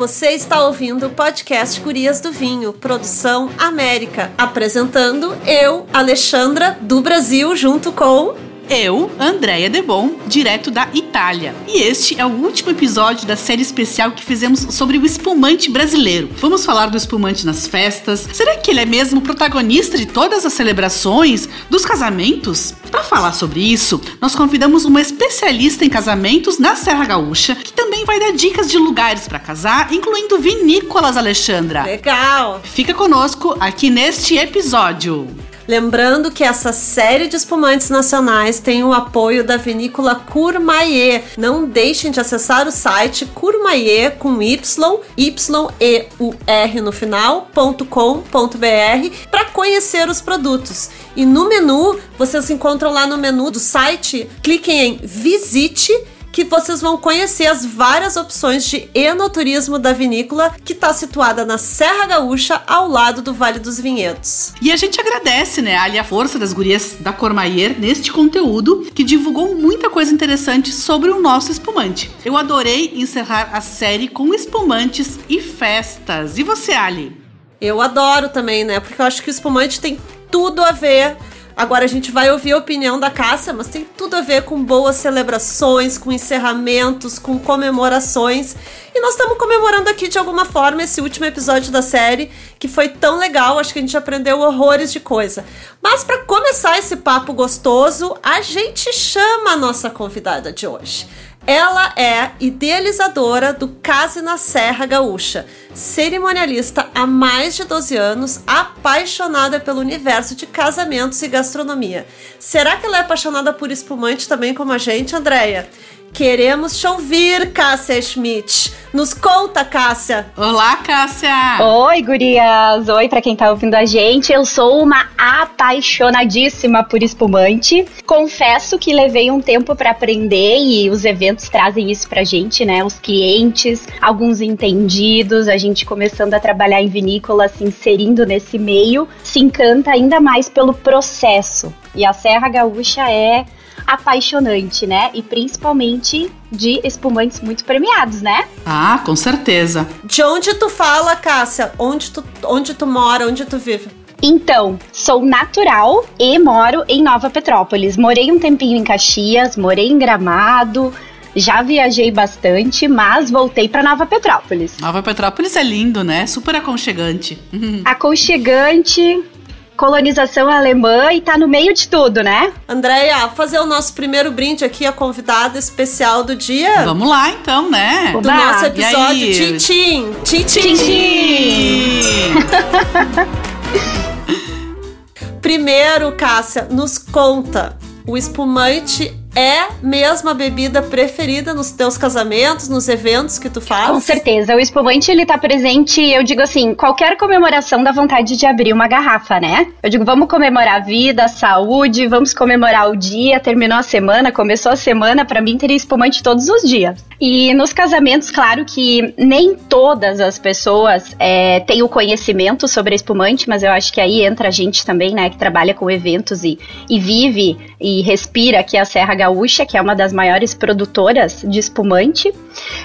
Você está ouvindo o podcast Curias do Vinho, produção América, apresentando eu, Alexandra, do Brasil, junto com eu, Andréia Debon, direto da Itália. E este é o último episódio da série especial que fizemos sobre o espumante brasileiro. Vamos falar do espumante nas festas. Será que ele é mesmo protagonista de todas as celebrações, dos casamentos? Para falar sobre isso, nós convidamos uma especialista em casamentos na Serra Gaúcha, que também vai dar dicas de lugares para casar, incluindo vinícolas, Alexandra. Legal! Fica conosco aqui neste episódio. Lembrando que essa série de espumantes nacionais tem o apoio da vinícola Courmayeur. Não deixem de acessar o site Courmayeur com Y, Y E U R no final.com.br para conhecer os produtos. E no menu, vocês encontram lá no menu do site, cliquem em Visite que vocês vão conhecer as várias opções de enoturismo da vinícola que está situada na Serra Gaúcha, ao lado do Vale dos Vinhedos. E a gente agradece, né, ali a força das gurias da Cormaier neste conteúdo que divulgou muita coisa interessante sobre o nosso espumante. Eu adorei encerrar a série com espumantes e festas. E você, Ali? Eu adoro também, né? Porque eu acho que o espumante tem tudo a ver Agora a gente vai ouvir a opinião da Cássia, mas tem tudo a ver com boas celebrações, com encerramentos, com comemorações. E nós estamos comemorando aqui de alguma forma esse último episódio da série, que foi tão legal, acho que a gente aprendeu horrores de coisa. Mas para começar esse papo gostoso, a gente chama a nossa convidada de hoje. Ela é idealizadora do Case na Serra Gaúcha, cerimonialista há mais de 12 anos, apaixonada pelo universo de casamentos e gastronomia. Será que ela é apaixonada por espumante também como a gente, Andréia? Queremos te ouvir, Cássia Schmidt. Nos conta, Cássia. Olá, Cássia. Oi, gurias. Oi para quem tá ouvindo a gente. Eu sou uma apaixonadíssima por espumante. Confesso que levei um tempo para aprender e os eventos trazem isso pra gente, né? Os clientes, alguns entendidos, a gente começando a trabalhar em vinícola, se inserindo nesse meio, se encanta ainda mais pelo processo. E a Serra Gaúcha é apaixonante, né? E principalmente de espumantes muito premiados, né? Ah, com certeza. De onde tu fala, Cássia? Onde tu, onde tu mora? Onde tu vive? Então, sou natural e moro em Nova Petrópolis. Morei um tempinho em Caxias, morei em Gramado, já viajei bastante, mas voltei para Nova Petrópolis. Nova Petrópolis é lindo, né? Super aconchegante. Aconchegante, colonização alemã e tá no meio de tudo, né? Andréia, fazer o nosso primeiro brinde aqui, a convidada especial do dia. Vamos lá então, né? Do nosso episódio Tintim. Tintim. Tintim. Primeiro, Cássia, nos conta. O espumante é mesmo a bebida preferida nos teus casamentos, nos eventos que tu faz? Com certeza. O espumante, ele tá presente, eu digo assim, qualquer comemoração dá vontade de abrir uma garrafa, né? Eu digo, vamos comemorar a vida, a saúde, vamos comemorar o dia, terminou a semana, começou a semana, para mim teria espumante todos os dias. E nos casamentos, claro que nem todas as pessoas é, têm o conhecimento sobre espumante, mas eu acho que aí entra a gente também, né, que trabalha com eventos e, e vive e respira aqui a Serra Gaúcha, que é uma das maiores produtoras de espumante.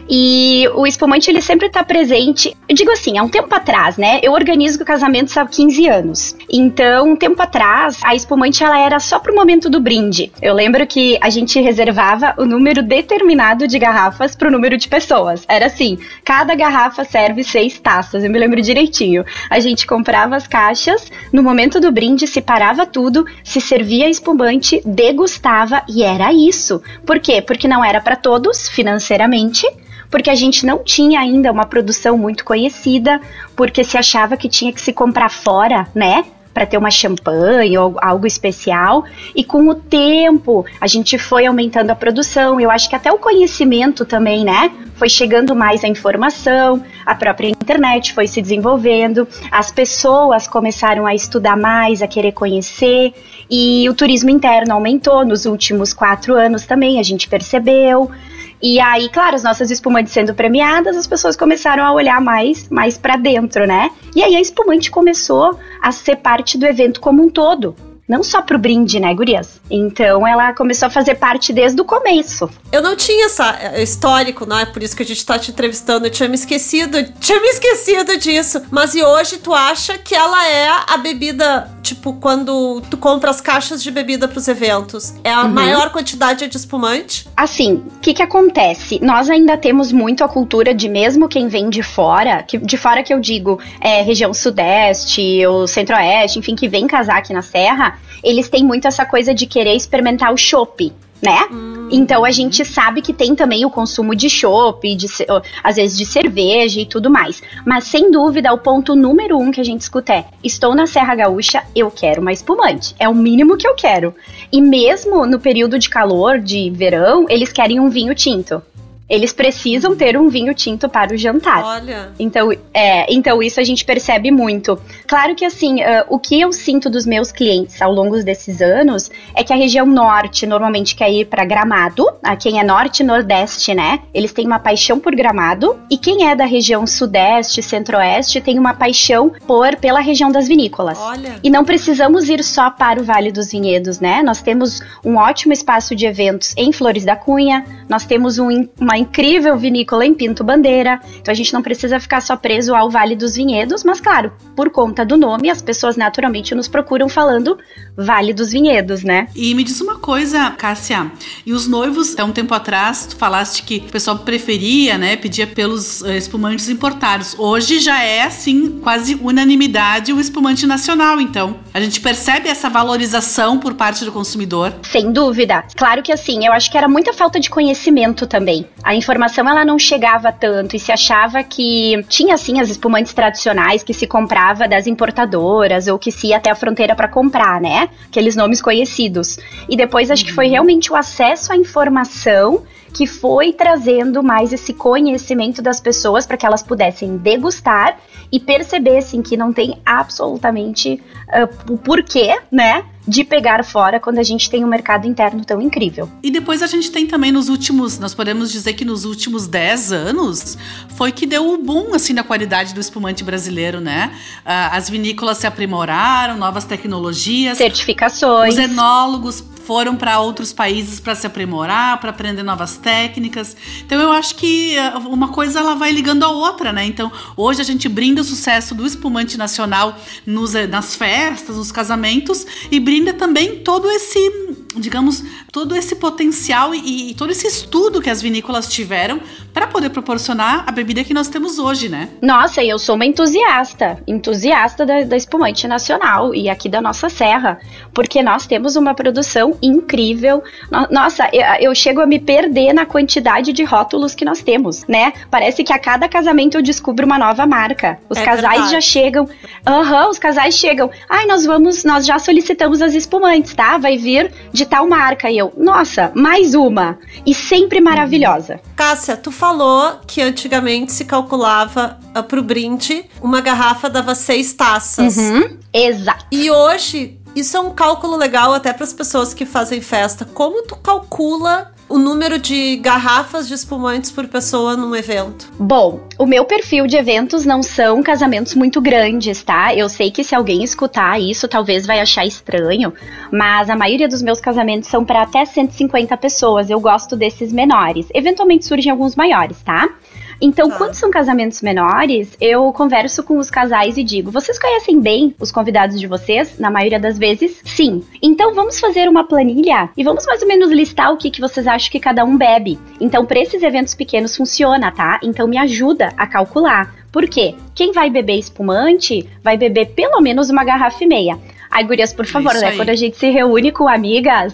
E o espumante ele sempre está presente. Eu digo assim, há um tempo atrás, né? Eu organizo casamentos há 15 anos. Então, um tempo atrás, a espumante ela era só pro momento do brinde. Eu lembro que a gente reservava o número determinado de garrafas pro número de pessoas. Era assim, cada garrafa serve seis taças. Eu me lembro direitinho. A gente comprava as caixas, no momento do brinde separava tudo, se servia espumante, degustava e era era isso. Por quê? Porque não era para todos financeiramente, porque a gente não tinha ainda uma produção muito conhecida, porque se achava que tinha que se comprar fora, né? Para ter uma champanhe ou algo especial, e com o tempo a gente foi aumentando a produção. Eu acho que até o conhecimento também, né? Foi chegando mais a informação, a própria internet foi se desenvolvendo, as pessoas começaram a estudar mais, a querer conhecer, e o turismo interno aumentou nos últimos quatro anos também, a gente percebeu. E aí, claro, as nossas espumantes sendo premiadas, as pessoas começaram a olhar mais, mais para dentro, né? E aí a espumante começou a ser parte do evento como um todo. Não só pro brinde, né, gurias? Então ela começou a fazer parte desde o começo. Eu não tinha essa é, histórico, não é por isso que a gente tá te entrevistando. Eu tinha me esquecido, tinha me esquecido disso. Mas e hoje tu acha que ela é a bebida, tipo, quando tu compra as caixas de bebida pros eventos, é a uhum. maior quantidade de espumante? Assim, o que que acontece? Nós ainda temos muito a cultura de mesmo quem vem de fora, que de fora que eu digo, é região sudeste ou centro-oeste, enfim, que vem casar aqui na serra, eles têm muito essa coisa de querer experimentar o chopp né? Hum. Então a gente sabe que tem também o consumo de chopp, de, às vezes de cerveja e tudo mais. Mas sem dúvida, o ponto número um que a gente escuta é: estou na Serra Gaúcha, eu quero uma espumante. É o mínimo que eu quero. E mesmo no período de calor, de verão, eles querem um vinho tinto. Eles precisam ter um vinho tinto para o jantar. Olha. Então, é, então isso a gente percebe muito. Claro que assim, uh, o que eu sinto dos meus clientes ao longo desses anos é que a região norte normalmente quer ir para Gramado. A quem é norte e nordeste, né? Eles têm uma paixão por Gramado. E quem é da região sudeste, centro-oeste, tem uma paixão por pela região das vinícolas. Olha. E não precisamos ir só para o Vale dos Vinhedos, né? Nós temos um ótimo espaço de eventos em Flores da Cunha. Nós temos um, uma incrível vinícola em Pinto Bandeira. Então a gente não precisa ficar só preso ao Vale dos Vinhedos, mas claro, por conta do nome, as pessoas naturalmente nos procuram falando Vale dos Vinhedos, né? E me diz uma coisa, Cássia, e os noivos, há um tempo atrás, tu falaste que o pessoal preferia, né, pedia pelos uh, espumantes importados. Hoje já é, assim, quase unanimidade o espumante nacional, então. A gente percebe essa valorização por parte do consumidor? Sem dúvida. Claro que assim, eu acho que era muita falta de conhecimento também. A informação ela não chegava tanto e se achava que tinha assim as espumantes tradicionais que se comprava das importadoras ou que se ia até a fronteira para comprar, né? Aqueles nomes conhecidos. E depois acho que foi uhum. realmente o acesso à informação que foi trazendo mais esse conhecimento das pessoas para que elas pudessem degustar e percebessem que não tem absolutamente uh, o porquê, né? De pegar fora quando a gente tem um mercado interno tão incrível. E depois a gente tem também nos últimos, nós podemos dizer que nos últimos 10 anos foi que deu o boom assim na qualidade do espumante brasileiro, né? Uh, as vinícolas se aprimoraram, novas tecnologias, certificações. Os enólogos foram para outros países para se aprimorar, para aprender novas técnicas. Então eu acho que eh, uma coisa ela vai ligando a outra, né? Então hoje a gente brinda o sucesso do espumante nacional nos, eh, nas festas, nos casamentos e brinda também todo esse, digamos, todo esse potencial e, e todo esse estudo que as vinícolas tiveram para poder proporcionar a bebida que nós temos hoje, né? Nossa, e eu sou uma entusiasta, entusiasta da, da espumante nacional e aqui da nossa serra, porque nós temos uma produção incrível. Nossa, eu, chego a me perder na quantidade de rótulos que nós temos, né? Parece que a cada casamento eu descubro uma nova marca. Os é casais verdade. já chegam. Aham, uhum, os casais chegam. Ai, nós vamos, nós já solicitamos as espumantes, tá? Vai vir de tal marca. E eu, nossa, mais uma. E sempre maravilhosa. Cássia, tu falou que antigamente se calculava uh, pro brinde, uma garrafa dava seis taças. Uhum, exato. E hoje isso é um cálculo legal até para as pessoas que fazem festa. Como tu calcula o número de garrafas de espumantes por pessoa num evento? Bom, o meu perfil de eventos não são casamentos muito grandes, tá? Eu sei que se alguém escutar isso, talvez vai achar estranho, mas a maioria dos meus casamentos são para até 150 pessoas. Eu gosto desses menores. Eventualmente surgem alguns maiores, tá? Então, tá. quando são casamentos menores, eu converso com os casais e digo: vocês conhecem bem os convidados de vocês? Na maioria das vezes, sim. Então, vamos fazer uma planilha e vamos mais ou menos listar o que, que vocês acham que cada um bebe. Então, para esses eventos pequenos funciona, tá? Então, me ajuda a calcular. Por quê? Quem vai beber espumante vai beber pelo menos uma garrafa e meia. Ai, gurias, por favor, né? Quando a gente se reúne com amigas,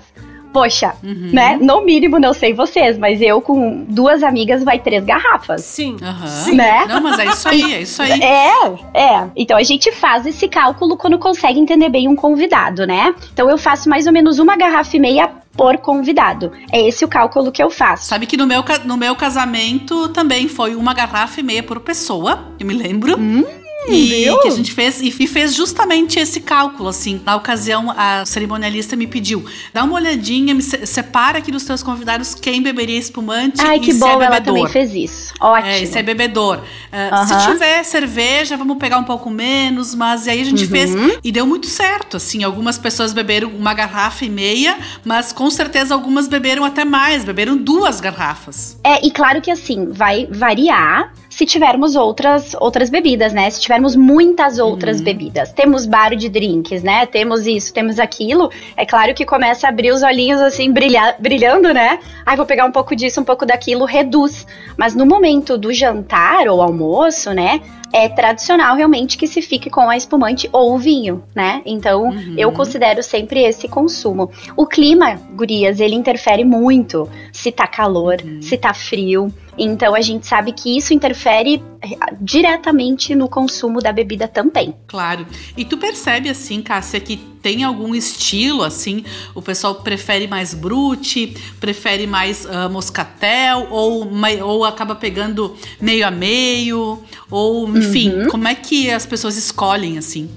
Poxa, uhum. né? No mínimo, não sei vocês, mas eu com duas amigas vai três garrafas. Sim. Uhum. Sim. Né? Não, mas é isso aí, é isso aí. É, é. Então a gente faz esse cálculo quando consegue entender bem um convidado, né? Então eu faço mais ou menos uma garrafa e meia por convidado. É esse o cálculo que eu faço. Sabe que no meu, no meu casamento também foi uma garrafa e meia por pessoa, eu me lembro. Hum. E viu? que a gente fez e fez justamente esse cálculo assim. Na ocasião, a cerimonialista me pediu: dá uma olhadinha, me separa aqui dos teus convidados quem beberia espumante Ai, e que se bom, é bebedor. ela também fez isso. Ótimo. É, se é bebedor. Uh, Se tiver cerveja, vamos pegar um pouco menos, mas aí a gente uhum. fez e deu muito certo. Assim, algumas pessoas beberam uma garrafa e meia, mas com certeza algumas beberam até mais, beberam duas garrafas. É, e claro que assim, vai variar se tivermos outras outras bebidas, né? Se tivermos muitas outras uhum. bebidas. Temos bar de drinks, né? Temos isso, temos aquilo. É claro que começa a abrir os olhinhos assim, brilhar, brilhando, né? Ai, vou pegar um pouco disso, um pouco daquilo, reduz. Mas no momento do jantar ou almoço, né? é tradicional realmente que se fique com a espumante ou o vinho, né? Então, uhum. eu considero sempre esse consumo. O clima, gurias, ele interfere muito. Se tá calor, uhum. se tá frio. Então a gente sabe que isso interfere eh, diretamente no consumo da bebida também. Claro. E tu percebe assim, Cássia, que tem algum estilo assim? O pessoal prefere mais brute, prefere mais uh, moscatel ou, ou acaba pegando meio a meio? Ou, enfim, uhum. como é que as pessoas escolhem assim?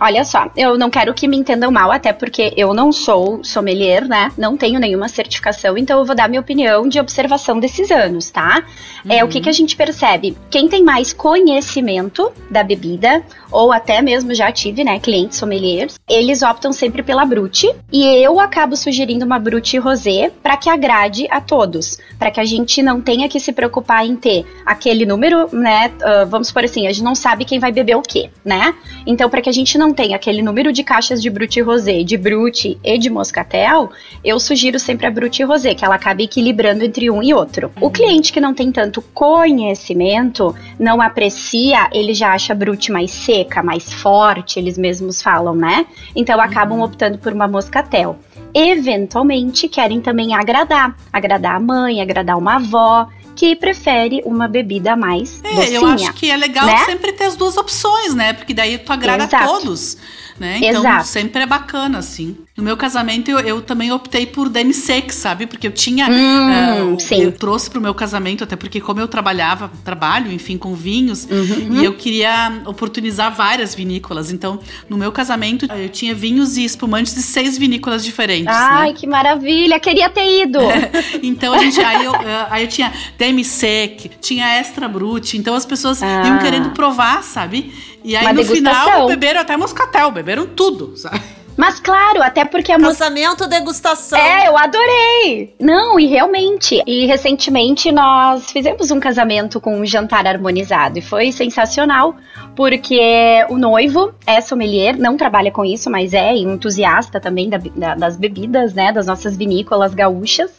Olha só, eu não quero que me entendam mal, até porque eu não sou sommelier, né? Não tenho nenhuma certificação, então eu vou dar minha opinião de observação desses anos, tá? Uhum. É o que, que a gente percebe. Quem tem mais conhecimento da bebida, ou até mesmo já tive, né, clientes sommeliers, eles optam sempre pela Brute, e eu acabo sugerindo uma Brute Rosé para que agrade a todos, para que a gente não tenha que se preocupar em ter aquele número, né? Uh, vamos por assim, a gente não sabe quem vai beber o quê, né? Então, para que a gente não não tem aquele número de caixas de Brut Rosé, de Brut e de Moscatel, eu sugiro sempre a Brut Rosé, que ela acaba equilibrando entre um e outro. O cliente que não tem tanto conhecimento, não aprecia, ele já acha Brut mais seca, mais forte, eles mesmos falam, né? Então acabam uhum. optando por uma Moscatel eventualmente querem também agradar, agradar a mãe, agradar uma avó que prefere uma bebida mais é, docinha. Eu acho que é legal né? sempre ter as duas opções, né? Porque daí tu agrada Exato. a todos né? Então Exato. sempre é bacana, assim. No meu casamento, eu, eu também optei por demi-sec, sabe? Porque eu tinha. Hum, uh, eu trouxe pro meu casamento, até porque, como eu trabalhava, trabalho, enfim, com vinhos, uhum. e eu queria oportunizar várias vinícolas. Então, no meu casamento, eu tinha vinhos e espumantes de seis vinícolas diferentes. Né? Ai, né? que maravilha! Queria ter ido! então, a gente. Aí eu, uh, aí eu tinha demi-sec, tinha extra brut. Então, as pessoas ah. iam querendo provar, sabe? E aí, Uma no degustação. final, beberam até moscatel, beberam tudo, sabe? Mas claro, até porque a Casamento, degustação. É, eu adorei. Não, e realmente. E recentemente nós fizemos um casamento com um jantar harmonizado e foi sensacional, porque o noivo é sommelier, não trabalha com isso, mas é entusiasta também da, da, das bebidas, né, das nossas vinícolas gaúchas.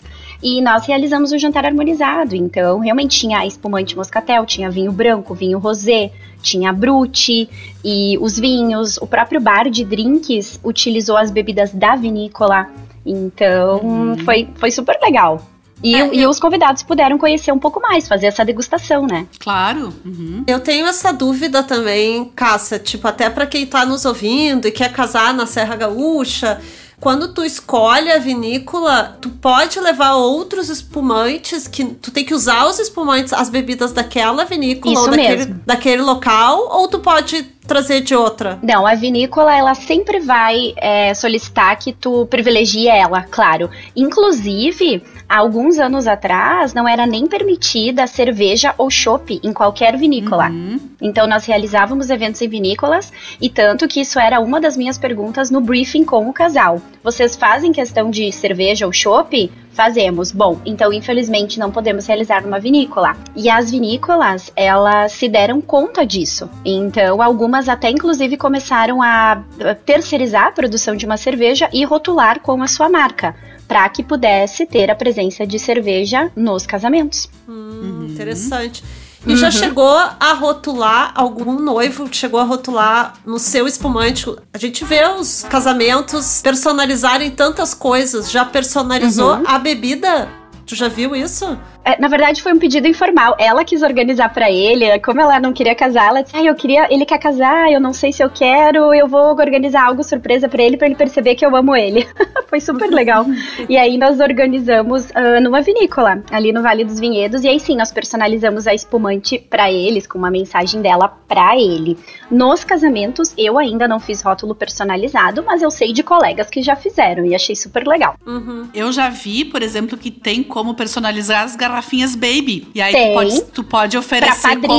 E nós realizamos o um jantar harmonizado. Então, realmente tinha espumante moscatel, tinha vinho branco, vinho rosé, tinha brute e os vinhos. O próprio bar de drinks utilizou as bebidas da vinícola. Então, uhum. foi, foi super legal. E, é, e eu... os convidados puderam conhecer um pouco mais, fazer essa degustação, né? Claro. Uhum. Eu tenho essa dúvida também, Cássia, tipo, até para quem tá nos ouvindo e quer casar na Serra Gaúcha quando tu escolhe a vinícola, tu pode levar outros espumantes que tu tem que usar os espumantes, as bebidas daquela vinícola Isso ou daquele, daquele local, ou tu pode trazer de outra? Não, a vinícola ela sempre vai é, solicitar que tu privilegie ela, claro. Inclusive, há alguns anos atrás não era nem permitida cerveja ou chopp em qualquer vinícola. Uhum. Então nós realizávamos eventos em vinícolas e tanto que isso era uma das minhas perguntas no briefing com o casal. Vocês fazem questão de cerveja ou chopp? Fazemos. Bom, então infelizmente não podemos realizar numa vinícola. E as vinícolas, elas se deram conta disso. Então, algumas até inclusive começaram a terceirizar a produção de uma cerveja e rotular com a sua marca para que pudesse ter a presença de cerveja nos casamentos. Hum. Interessante. E uhum. já chegou a rotular algum noivo? Chegou a rotular no seu espumante? A gente vê os casamentos personalizarem tantas coisas. Já personalizou uhum. a bebida? Tu já viu isso? É, na verdade foi um pedido informal. Ela quis organizar para ele, como ela não queria casar, ela disse: "Ah, eu queria, ele quer casar, eu não sei se eu quero, eu vou organizar algo surpresa para ele para ele perceber que eu amo ele". foi super legal. e aí nós organizamos uh, numa vinícola, ali no Vale dos Vinhedos, e aí sim nós personalizamos a espumante para eles com uma mensagem dela para ele. Nos casamentos eu ainda não fiz rótulo personalizado, mas eu sei de colegas que já fizeram e achei super legal. Uhum. Eu já vi, por exemplo, que tem como personalizar as garrafinhas baby. E aí Tem. tu pode, tu pode oferecer como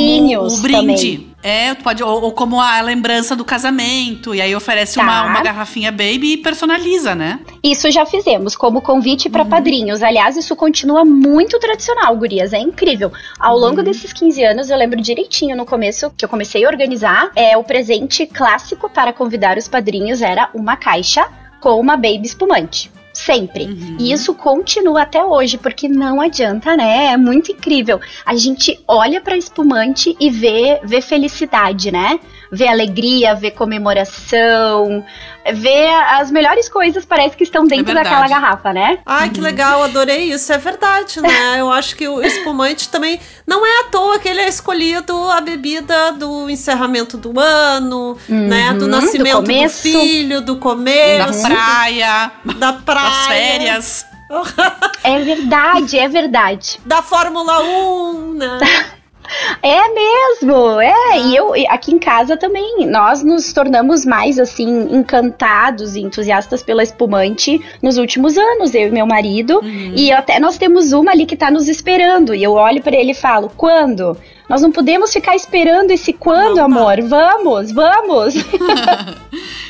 o brinde. também. É, tu pode, ou, ou como a lembrança do casamento. E aí oferece uma, Tá. uma garrafinha baby e personaliza, né? Isso já fizemos como convite Uhum. para padrinhos. Aliás, isso continua muito tradicional, gurias. É incrível. Ao Uhum. longo desses 15 anos, eu lembro direitinho no começo que eu comecei a organizar. É o presente clássico para convidar os padrinhos era uma caixa com uma baby espumante. Sempre. Uhum. E isso continua até hoje, porque não adianta, né? É muito incrível. A gente olha para espumante e vê, vê felicidade, né? Vê alegria, vê comemoração, vê as melhores coisas, parece que estão dentro verdade. daquela garrafa, né? Ai, que legal, adorei isso. É verdade, né? Eu acho que o espumante também não é à toa que ele é escolhido a bebida do encerramento do ano, né? Do Uhum, nascimento do do, começo. filho, do Da começo, praia, da praia, férias. É verdade, é verdade. da Fórmula 1, né? É mesmo, é. E eu aqui em casa também, nós nos tornamos mais assim encantados e entusiastas pela espumante nos últimos anos, eu e meu marido. E até nós temos uma ali que tá nos esperando. E eu olho pra ele e falo: "Quando? Nós não podemos ficar esperando esse quando, Não dá. amor? Vamos, vamos."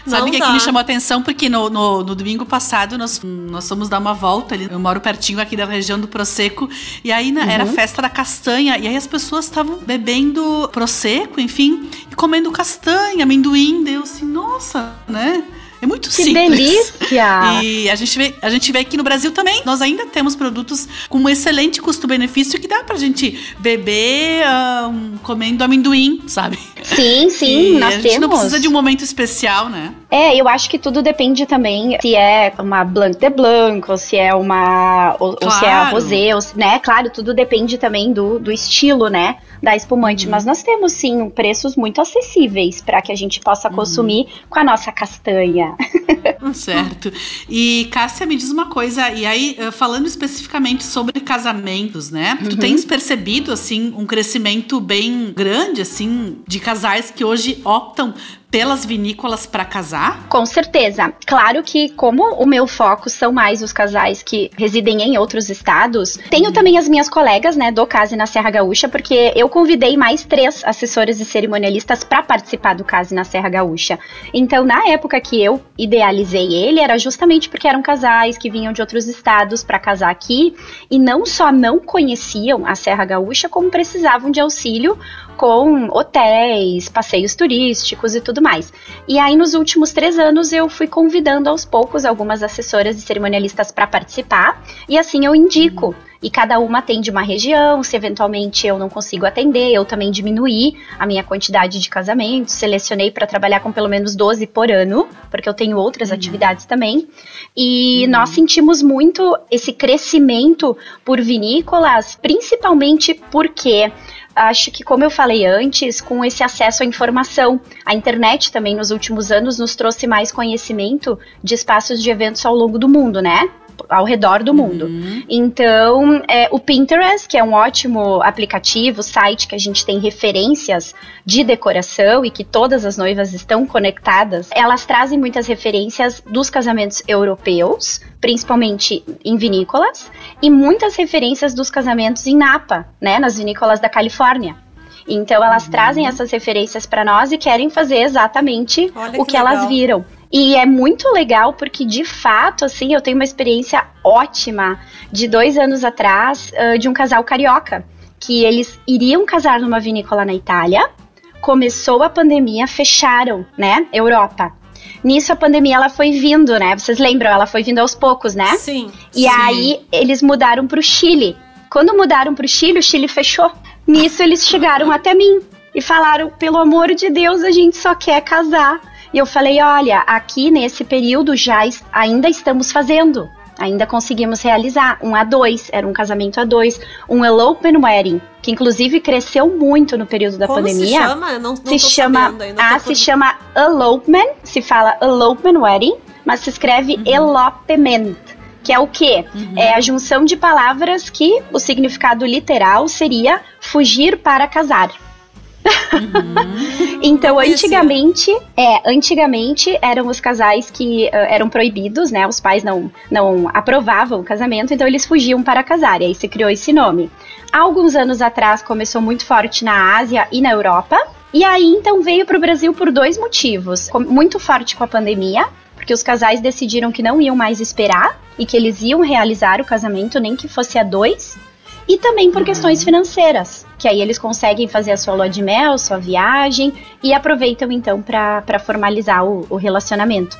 Sabe o que, dá. que me chamou a atenção? Porque no, no, no domingo passado nós, nós fomos dar uma volta ali. Eu moro pertinho aqui da região do Prosecco. E aí né, era a festa da castanha. E aí as pessoas estavam bebendo Prosecco, enfim, e comendo castanha, amendoim. Deu assim, nossa, né? É muito que simples. delícia! E a gente, vê, a gente vê aqui no Brasil também, nós ainda temos produtos com um excelente custo-benefício que dá pra gente beber ah, um, comendo amendoim, sabe? Sim, sim, E nós a gente temos. não precisa de um momento especial, né? É, eu acho que tudo depende também se é uma Blanc de Blanc, ou se é uma. Ou, ou se é a Claro. Rosé, ou se- né? Claro, tudo depende também do, do estilo, né? Da espumante. Mas nós temos, sim, preços muito acessíveis para que a gente possa consumir com a nossa castanha. Certo. E Cássia, me diz uma coisa, e aí, eh, falando especificamente sobre casamentos, né? Tu tens percebido, assim, um crescimento bem grande, assim, de casais que hoje optam pelas vinícolas para casar? Com certeza. Claro que, como o meu foco são mais os casais que residem em outros estados, tenho também as minhas colegas, né, do Case na Serra Gaúcha, porque eu convidei mais três assessores e cerimonialistas para participar do Case na Serra Gaúcha. Então, na época que eu idealizei ele, era justamente porque eram casais que vinham de outros estados para casar aqui e não só não conheciam a Serra Gaúcha, como precisavam de auxílio com hotéis, passeios turísticos e tudo mais. E aí, nos últimos três anos, eu fui convidando aos poucos algumas assessoras e cerimonialistas para participar, e assim eu indico. E cada uma atende uma região, se eventualmente eu não consigo atender, eu também diminuí a minha quantidade de casamentos, selecionei para trabalhar com pelo menos 12 por ano, porque eu tenho outras atividades também. E nós sentimos muito esse crescimento por vinícolas, principalmente porque acho que, como eu falei antes, com esse acesso à informação, a internet também nos últimos anos nos trouxe mais conhecimento de espaços de eventos ao longo do mundo, né? Ao redor do mundo. Então, é, o Pinterest, que é um ótimo aplicativo, site que a gente tem referências de decoração e que todas as noivas estão conectadas, elas trazem muitas referências dos casamentos europeus, principalmente em vinícolas, e muitas referências dos casamentos em Napa, né, nas vinícolas da Califórnia. Então elas trazem essas referências para nós e querem fazer exatamente Olha o que que elas viram. E é muito legal porque, de fato, assim, eu tenho uma experiência ótima de dois anos atrás ah, de um casal carioca. Que eles iriam casar numa vinícola na Itália, começou a pandemia, fecharam, né? Europa. Nisso a pandemia ela foi vindo, né? Vocês lembram? Ela foi vindo aos poucos, né? Sim. E Sim. aí eles mudaram pro Chile. Quando mudaram pro Chile, o Chile fechou. Nisso eles chegaram até mim e falaram: pelo amor de Deus, a gente só quer casar. E eu falei: olha, aqui nesse período já ainda estamos fazendo. Ainda conseguimos realizar um A2, era um casamento A2, um elopement wedding, que inclusive cresceu muito no período da Como pandemia. se chama? Não, não se chama, ainda. ah, se por- chama elopement, se fala elopement wedding, mas se escreve elopement, que é o quê? É a junção de palavras que o significado literal seria fugir para casar. Então, Não conhecia. antigamente, é, antigamente eram os casais que ah, eram proibidos, né? Os pais não, não aprovavam o casamento, então eles fugiam para casar, e aí se criou esse nome. Há alguns anos atrás começou muito forte na Ásia e na Europa, e aí então veio para o Brasil por dois motivos. Com- Muito forte com a pandemia, porque os casais decidiram que não iam mais esperar e que eles iam realizar o casamento, nem que fosse a dois. E também por questões financeiras, que aí eles conseguem fazer a sua lua de mel, sua viagem e aproveitam então para formalizar o, o relacionamento.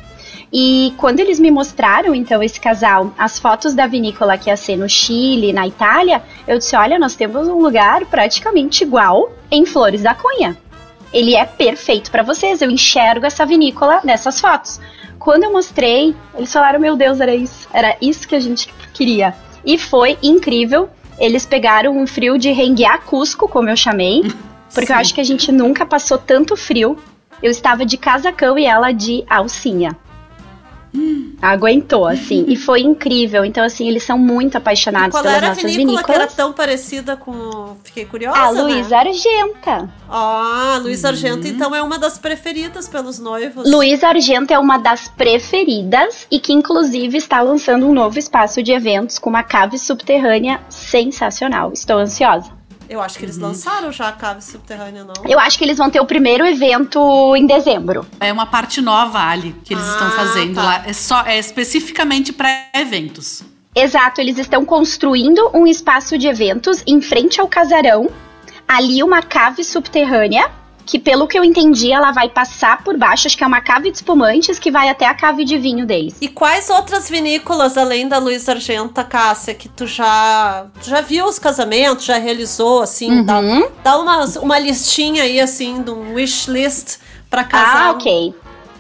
E quando eles me mostraram então esse casal, as fotos da vinícola que ia ser no Chile, na Itália, eu disse: olha, nós temos um lugar praticamente igual em Flores da Cunha. Ele é perfeito para vocês, eu enxergo essa vinícola nessas fotos. Quando eu mostrei, eles falaram: meu Deus, era isso, era isso que a gente queria. E foi incrível. Eles pegaram um frio de renguear Cusco, como eu chamei, porque eu Sim. acho que a gente nunca passou tanto frio. Eu estava de casacão e ela de alcinha. Aguentou, assim. E foi incrível. Então, assim, eles são muito apaixonados Qual pelas era a nossas vinícola que era vinícolas. tão parecida com. Fiquei curiosa. A né? Luísa Argenta. Ah, Luiz Uhum. Argento, então é uma das preferidas pelos noivos. Luísa Argenta é uma das preferidas e que, inclusive, está lançando um novo espaço de eventos com uma cave subterrânea sensacional. Estou ansiosa. Eu acho que eles lançaram já a cave subterrânea, não? Eu acho que eles vão ter o primeiro evento em dezembro. É uma parte nova ali que eles Ah, estão fazendo tá. lá. É só é especificamente para eventos. Exato, eles estão construindo um espaço de eventos em frente ao casarão. Ali uma cave subterrânea, que pelo que eu entendi, ela vai passar por baixo, acho que é uma cave de espumantes que vai até a cave de vinho deles. E quais outras vinícolas, além da Luiz Argenta, Cássia, que tu já, tu já viu os casamentos, já realizou, assim? Dá, Uhum. dá uma, uma listinha aí, assim, de um wish list pra casar. Ah, ok.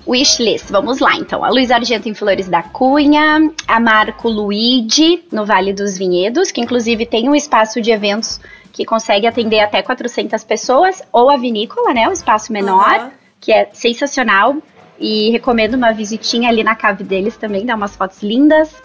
Wishlist, vamos lá então. A Luiz Argento em Flores da Cunha, a Marco Luigi no Vale dos Vinhedos, que inclusive tem um espaço de eventos que consegue atender até 400 pessoas, ou a vinícola, né, o espaço menor, Aham. que é sensacional e recomendo uma visitinha ali na cave deles também, dá umas fotos lindas.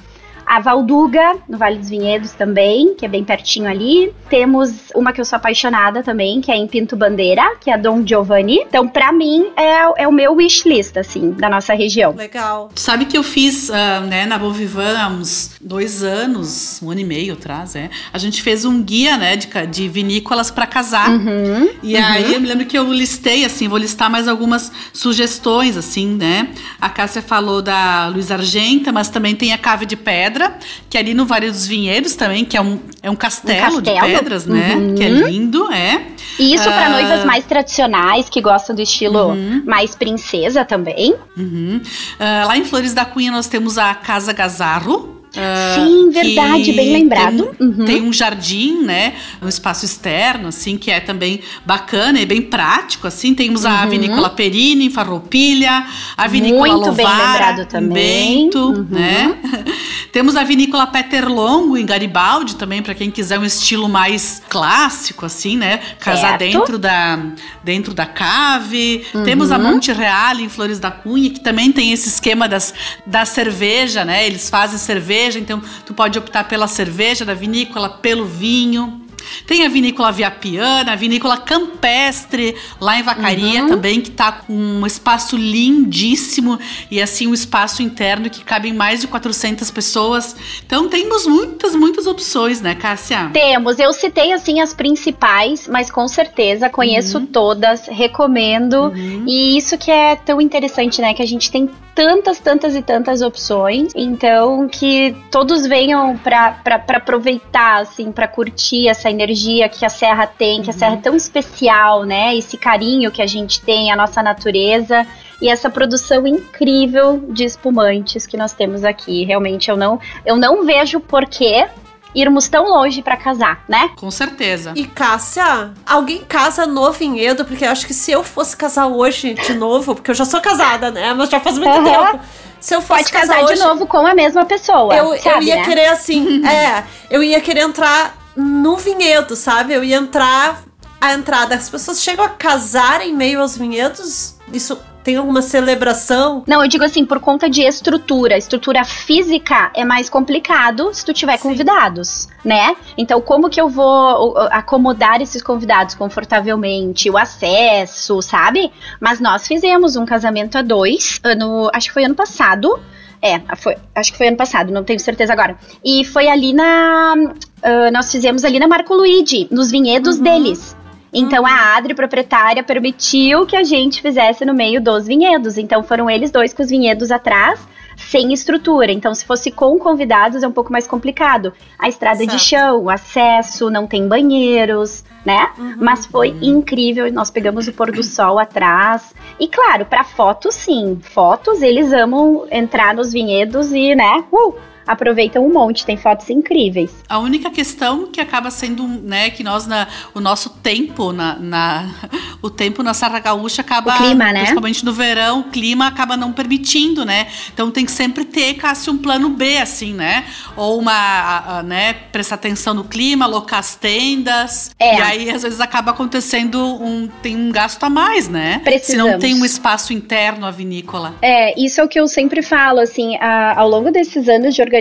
A Valduga, no Vale dos Vinhedos também, que é bem pertinho ali. Temos uma que eu sou apaixonada também, que é em Pinto Bandeira, que é a Dom Giovanni. Então, pra mim, é, é o meu wishlist, assim, da nossa região. Legal. Tu sabe que eu fiz, ah, né, na Bovivan há uns dois anos, um ano e meio atrás, é. A gente fez um guia, né, de, de vinícolas para casar. Uhum. E aí eu me lembro que eu listei, assim, vou listar mais algumas sugestões, assim, né? A Cássia falou da Luiz Argenta, mas também tem a Cave de Pedra, que é ali no Vale dos Vinhedos também, que é um, é um castelo, de castelo. pedras, né? Uhum. Que é lindo, é. E isso pra Ah. noivas mais tradicionais, que gostam do estilo mais princesa também. Uhum. Ah, lá em Flores da Cunha nós temos a Casa Gazarro. Ah, Sim, que verdade, bem lembrado. Tem, Uhum. tem um jardim, né? Um espaço externo, assim, que é também bacana e bem prático, assim. Temos a Vinícola Perini, em Farroupilha, a Vinícola Uhum. Muito bem Lovara, lembrado em também. Bento, Uhum. né? Temos a Vinícola Peter Longo, em Garibaldi, também, para quem quiser um estilo mais clássico, assim, né? Casar Certo. dentro da, dentro da cave. Uhum. Temos a Monte Real, em Flores da Cunha, que também tem esse esquema das, da cerveja, né? Eles fazem cerveja, então tu pode optar pela cerveja da vinícola, pelo vinho. Tem a vinícola Viapiana, a vinícola Campestre, lá em Vacaria também, que tá com um espaço lindíssimo e assim um espaço interno que cabem mais de 400 pessoas. Então temos muitas, muitas opções, né, Cássia? Temos, eu citei assim as principais, mas com certeza conheço Uhum. todas, recomendo. E isso que é tão interessante, né? Que a gente tem tantas, tantas e tantas opções. Então, que todos venham pra aproveitar, assim, pra curtir essa energia que a Serra tem, que a Serra é tão especial, né? Esse carinho que a gente tem, a nossa natureza. E essa produção incrível de espumantes que nós temos aqui. Realmente, eu não, eu não vejo porquê irmos tão longe pra casar, né? Com certeza. E Cássia, alguém casa no vinhedo? Porque eu acho que se eu fosse casar hoje de novo, porque eu já sou casada, né? Mas já faz muito Aham. tempo. se eu fosse Pode casar casar hoje, de novo com a mesma pessoa. eu, eu sabe, ia né? querer assim, é, eu ia querer entrar no vinhedo, sabe? Eu ia entrar a entrada. As pessoas chegam a casar em meio aos vinhedos. Isso tem alguma celebração? Não, eu digo assim, por conta de estrutura. Estrutura física é mais complicado se tu tiver Sim. convidados, né? Então, como que eu vou uh, acomodar esses convidados confortavelmente? O acesso, sabe? Mas nós fizemos um casamento a dois, ano, acho que foi ano passado. É, foi, acho que foi ano passado, não tenho certeza agora. E foi ali na. ah, nós fizemos ali na Marco Luigi, nos vinhedos Uhum. deles. Então a Adri, proprietária, permitiu que a gente fizesse no meio dos vinhedos. Então foram eles dois com os vinhedos atrás, sem estrutura. Então, se fosse com convidados, é um pouco mais complicado. A estrada de Certo. chão, o acesso, não tem banheiros, né? Uhum. Mas foi incrível. Nós pegamos o pôr do sol atrás. E claro, para fotos, sim. Fotos, eles amam entrar nos vinhedos e, né? Uh, aproveitam um monte. Tem fotos incríveis. A única questão que acaba sendo, né, que nós, na, o nosso tempo na, na- o tempo na Serra Gaúcha acaba, O clima, né? principalmente no verão, o clima acaba não permitindo, né? Então tem que sempre ter, Cássio, um plano B, assim, né? Ou uma, a- a, né, prestar atenção no clima, alocar as tendas. É. E aí, às vezes, acaba acontecendo um, tem um gasto a mais, né? Se Precisamos. não tem um espaço interno a vinícola. É, isso é o que eu sempre falo, assim, a- ao longo desses anos de organização,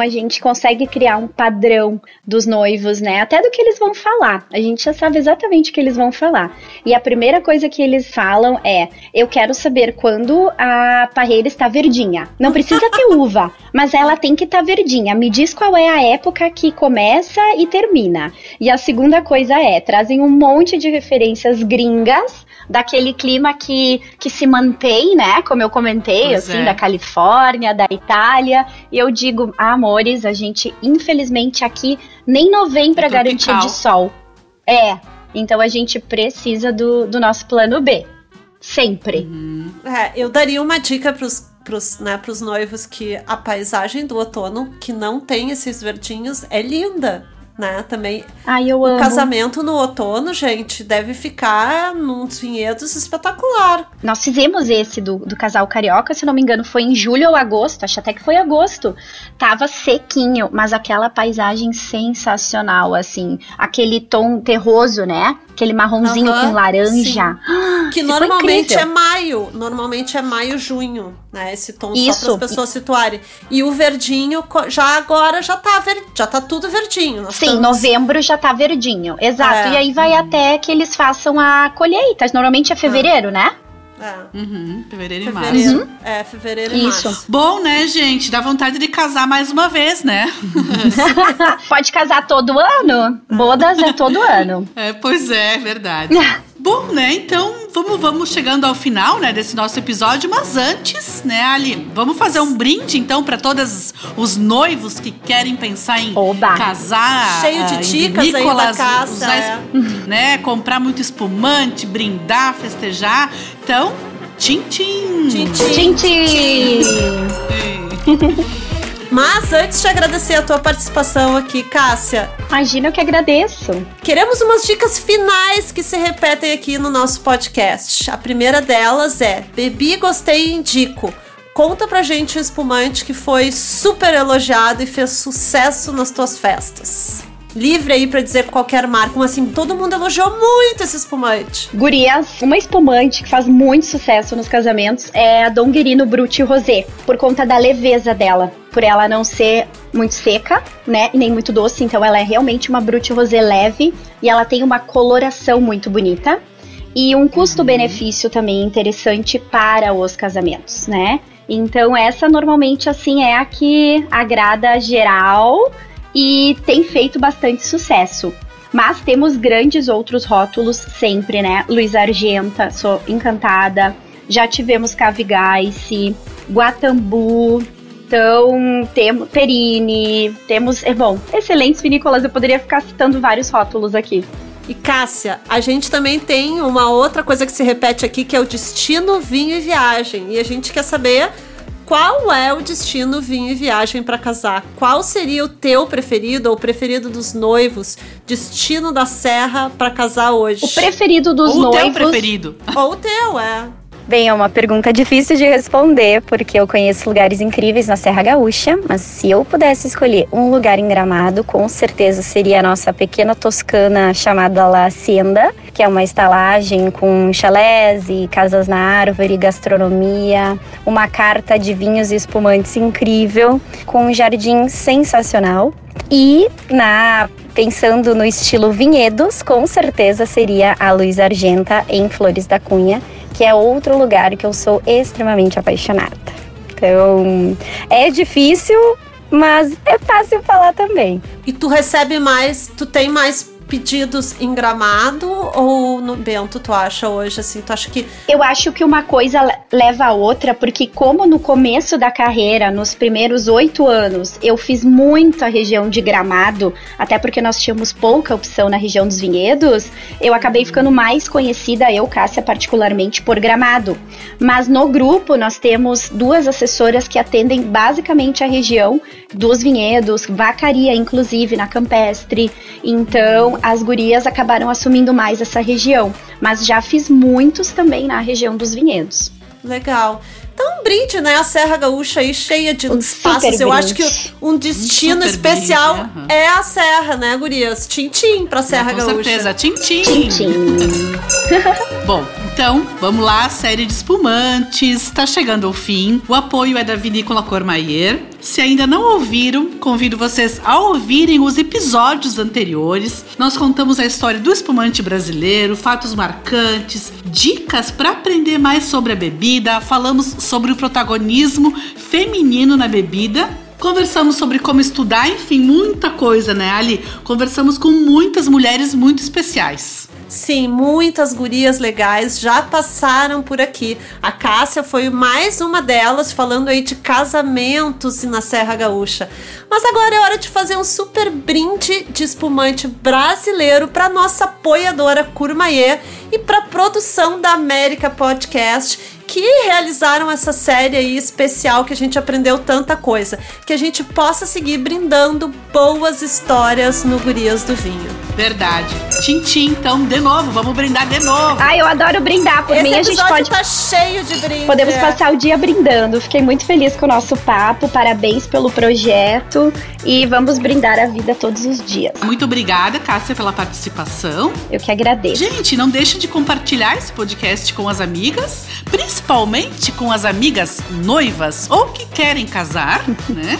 a gente consegue criar um padrão dos noivos, né? Até do que eles vão falar. A gente já sabe exatamente o que eles vão falar. E a primeira coisa que eles falam é: eu quero saber quando a parreira está verdinha. Não precisa ter uva, mas ela tem que estar verdinha. Me diz qual é a época que começa e termina. E a segunda coisa é: trazem um monte de referências gringas daquele clima que, que se mantém, né? Como eu comentei, Pois assim, é. da Califórnia, da Itália. E eu digo, ah, amores, a gente, infelizmente, aqui nem novembro é garantia de sol. É. Então a gente precisa do, do nosso plano B. Sempre. Uhum. É, eu daria uma dica pros, pros, né, pros noivos que a paisagem do outono, que não tem esses verdinhos, é linda. Né, também Ai, eu o amo. casamento no outono, gente, deve ficar num dos vinhedos espetacular. Nós fizemos esse do, do casal carioca, se não me engano, foi em julho ou agosto, acho até que foi agosto. Tava sequinho, mas aquela paisagem sensacional, assim. Aquele tom terroso, né? Aquele marronzinho Aham, com laranja. Que normalmente incrível. é maio. Normalmente é maio, junho, né? Esse tom só Isso. para as pessoas situarem. E o verdinho já agora já tá, ver, já tá tudo verdinho. Nós Sim, estamos- novembro já tá verdinho. Exato. É. E aí vai até que eles façam a colheita. Normalmente é fevereiro, né? É, Uhum, fevereiro e março. fevereiro. É, fevereiro e Isso. março. Bom, né, gente? Dá vontade de casar mais uma vez, né? Pode casar todo ano? Bodas é todo ano. É, pois é, é verdade. Bom, né? Então vamos, vamos chegando ao final, né, desse nosso episódio. Mas antes, né, Ali, vamos fazer um brinde então para todos os noivos que querem pensar em Oba. casar, Cheio de em dicas aí da vinícolas, Cássia, usar é. né, comprar muito espumante, brindar, festejar. Então, tchim tchim. Tchim, tchim. Gente! Mas antes de agradecer a tua participação aqui, Cássia, Imagina eu que agradeço. queremos umas dicas finais que se repetem aqui no nosso podcast. A primeira delas é: bebi, gostei e indico. Conta pra gente um espumante que foi super elogiado e fez sucesso nas tuas festas. Livre aí pra dizer qualquer marca, mas assim, todo mundo elogiou muito esse espumante. Gurias, uma espumante que faz muito sucesso nos casamentos é a Dom Guerino Brut Rosé, por conta da leveza dela. Por ela não ser muito seca, né, e nem muito doce, então ela é realmente uma Brut Rosé leve e ela tem uma coloração muito bonita e um custo-benefício também interessante para os casamentos, né? Então essa normalmente assim é a que agrada geral e tem feito bastante sucesso. Mas temos grandes outros rótulos sempre, né? Luiz Argenta, sou encantada. Já tivemos Cavigace, Guatambu, então temos Perini, temos, é bom, excelentes vinícolas. Eu poderia ficar citando vários rótulos aqui. E Cássia, a gente também tem uma outra coisa que se repete aqui, que é o destino, vinho e viagem. E a gente quer saber qual é o destino, vinho e viagem para casar. Qual seria o teu preferido ou o preferido dos noivos? Destino da Serra para casar hoje. O preferido dos Ou o teu noivos. preferido. Ou o teu, é. Bem, é uma pergunta difícil de responder, porque eu conheço lugares incríveis na Serra Gaúcha, mas se eu pudesse escolher um lugar em Gramado, com certeza seria a nossa pequena Toscana chamada La Hacienda, que é uma estalagem com chalés e casas na árvore, gastronomia, uma carta de vinhos e espumantes incrível, com um jardim sensacional. E na pensando no estilo vinhedos, com certeza seria a Luiz Argenta em Flores da Cunha, que é outro lugar que eu sou extremamente apaixonada. Então, é difícil, mas é fácil falar também. E tu recebe mais, tu tem mais pedidos em Gramado ou no Bento, tu acha hoje, assim? Tu acha que... Eu acho que uma coisa leva a outra, porque como no começo da carreira, nos primeiros oito anos, eu fiz muito a região de Gramado, até porque nós tínhamos pouca opção na região dos vinhedos, eu acabei ficando mais conhecida, eu, Cássia, particularmente, por Gramado. Mas no grupo, nós temos duas assessoras que atendem basicamente a região dos vinhedos, vacaria, inclusive, na Campestre. Então, as gurias acabaram assumindo mais essa região. Mas já fiz muitos também na região dos vinhedos. Legal. Então, um brinde, né? A Serra Gaúcha aí cheia de um espaços. Eu acho que um destino um especial brinde, uhum. é a Serra, né, gurias? Tintim pra Serra é, com Gaúcha. Com certeza, tintim. Tintim. Bom, então, vamos lá, série de espumantes, está chegando ao fim. O apoio é da Vinícola Cormaier. Se ainda não ouviram, convido vocês a ouvirem os episódios anteriores. Nós contamos a história do espumante brasileiro, fatos marcantes, dicas para aprender mais sobre a bebida, falamos sobre o protagonismo feminino na bebida Conversamos sobre como estudar, enfim, muita coisa, né, Ali? Conversamos com muitas mulheres muito especiais. Sim, muitas gurias legais já passaram por aqui. A Cássia foi mais uma delas, falando aí de casamentos na Serra Gaúcha. Mas agora é hora de fazer um super brinde de espumante brasileiro para nossa apoiadora Curmaie e para a produção da América Podcast que realizaram essa série aí especial que a gente aprendeu tanta coisa. Que a gente possa seguir brindando boas histórias no Gurias do Vinho. Verdade. Tintim, então, de novo, vamos brindar de novo. Ai, eu adoro brindar. Por Esse mim, a gente pode. tá cheio de brinde. Podemos passar o dia brindando. Fiquei muito feliz com o nosso papo. Parabéns pelo projeto. E vamos brindar a vida todos os dias. Muito obrigada, Cássia, pela participação. Eu que agradeço. Gente, não deixe de compartilhar esse podcast com as amigas, principalmente principalmente com as amigas noivas ou que querem casar, né?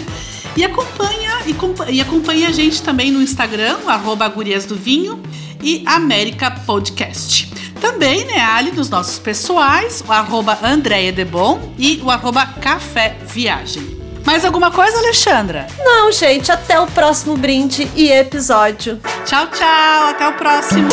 E acompanha, e, e acompanha a gente também no Instagram, arroba Gurias do Vinho e América Podcast. Também, né, Ali, nos nossos pessoais, o arroba Andréia Debon e o arroba Café Viagem. Mais alguma coisa, Alexandra? Não, gente, até o próximo brinde e episódio. Tchau, tchau, até o próximo.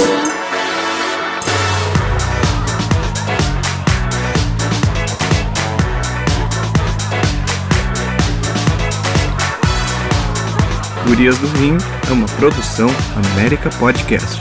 Gurias do Vinho é uma produção América Podcast.